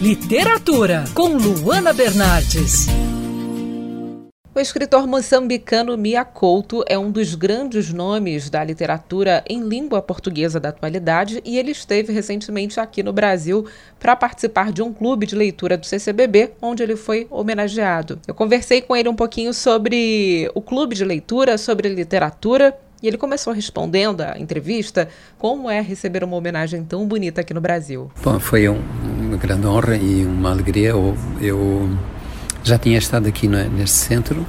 Literatura, com Luana Bernardes. O escritor moçambicano Mia Couto é um dos grandes nomes da literatura em língua portuguesa da atualidade e ele esteve recentemente aqui no Brasil para participar de um clube de leitura do CCBB, onde ele foi homenageado. Eu conversei com ele um pouquinho sobre o clube de leitura, sobre literatura e ele começou respondendo à entrevista como é receber uma homenagem tão bonita aqui no Brasil. Bom, foi um, uma grande honra e uma alegria. Eu, eu já tinha estado aqui neste centro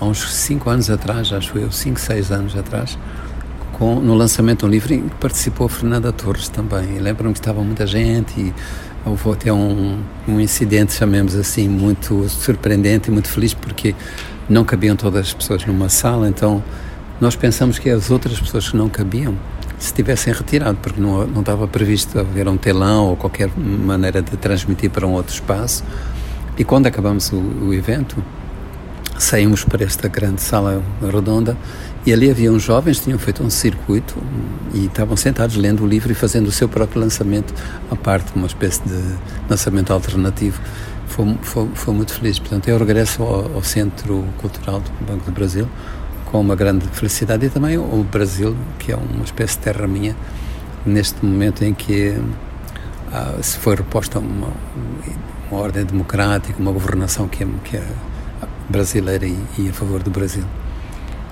há uns 5 anos atrás, acho eu, 5, 6 anos atrás, com, no lançamento de um livro em que participou Fernanda Torres também. Lembro-me que estava muita gente e houve até um, um incidente, chamemos assim, muito surpreendente e muito feliz, porque não cabiam todas as pessoas numa sala, então nós pensamos que as outras pessoas que não cabiam se tivessem retirado, porque não, não estava previsto haver um telão ou qualquer maneira de transmitir para um outro espaço. E quando acabamos o, o evento, saímos para esta grande sala redonda e ali havia uns jovens tinham feito um circuito e estavam sentados lendo o livro e fazendo o seu próprio lançamento à parte, uma espécie de lançamento alternativo. Foi, foi, foi muito feliz. Portanto, eu regresso ao, ao, Centro Cultural do Banco do Brasil com uma grande felicidade e também o Brasil, que é uma espécie de terra minha, neste momento em que ah, se foi reposta uma, uma ordem democrática, uma governação que é, que é brasileira e, e, a favor do Brasil.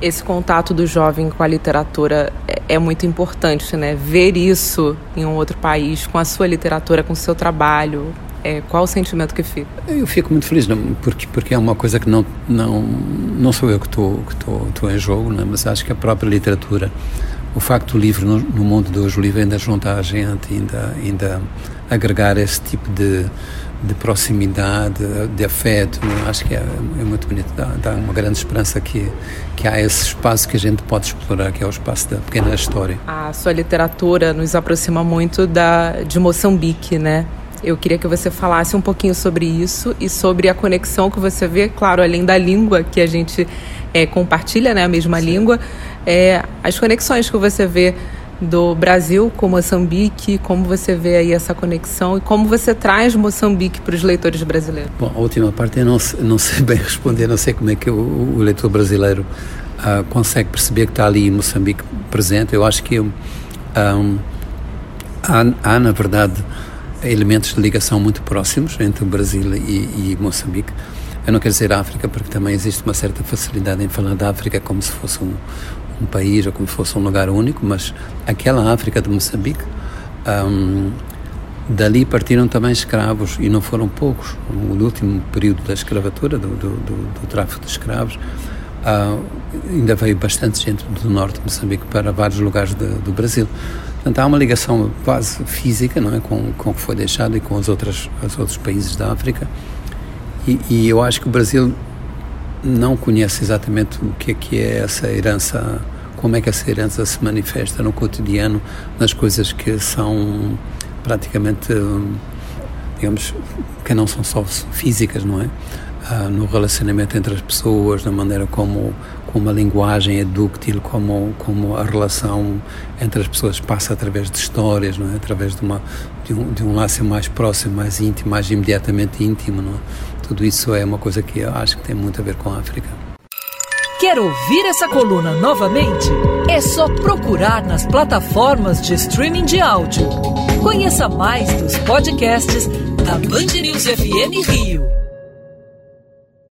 Esse contato do jovem com a literatura é, é, muito importante, né? Ver isso em um outro país, com a sua literatura, com o seu trabalho. É, qual o sentimento que fica? Eu fico muito feliz, não, porque, porque é uma coisa que não, não, não sou eu que estou que que em jogo, né? mas acho que a própria literatura, o facto do livro no, no mundo de hoje, o livro ainda junta a gente, ainda, ainda agregar esse tipo de, de proximidade, de afeto. Acho que é, é muito bonito. Dá, dá, uma grande esperança que, que há esse espaço que a gente pode explorar, que é o espaço da pequena história. A sua literatura nos aproxima muito da, de Moçambique, né? Eu queria que você falasse um pouquinho sobre isso e sobre a conexão que você vê, claro, além da língua que a gente é, compartilha, né, a mesma Sim. língua, é, as conexões que você vê do Brasil com Moçambique, como você vê aí essa conexão e como você traz Moçambique para os leitores brasileiros? Bom, a última parte eu não, não sei bem responder, não sei como é que o, o leitor brasileiro uh, consegue perceber que está ali Moçambique presente. Eu acho que um, há, há, na verdade, elementos de ligação muito próximos entre o Brasil e, e Moçambique. Eu não quero dizer África, porque também existe uma certa facilidade em falar da África como se fosse um, um país ou como se fosse um lugar único, mas aquela África de Moçambique, um, dali partiram também escravos e não foram poucos. No último período da escravatura, do, do, do, do tráfico de escravos, ainda veio bastante gente do norte de Moçambique para vários lugares de, do Brasil. Portanto, há uma ligação quase física não é, com, com o que foi deixado e com os outros, os outros países da África. E, e eu acho que o Brasil não conhece exatamente o que é que é essa herança, como é que essa herança se manifesta no cotidiano, nas coisas que são praticamente, digamos, que não são só físicas, não é? Ah, no relacionamento entre as pessoas, na maneira como, como a linguagem é dúctil, como, como a relação entre as pessoas passa através de histórias, não é? através de, uma, de, um, de um laço mais próximo, mais íntimo, mais imediatamente íntimo. Não é? Tudo isso é uma coisa que eu acho que tem muito a ver com a África. Quer ouvir essa coluna novamente? É só procurar nas plataformas de streaming de áudio. Conheça mais dos podcasts da Band News FM Rio.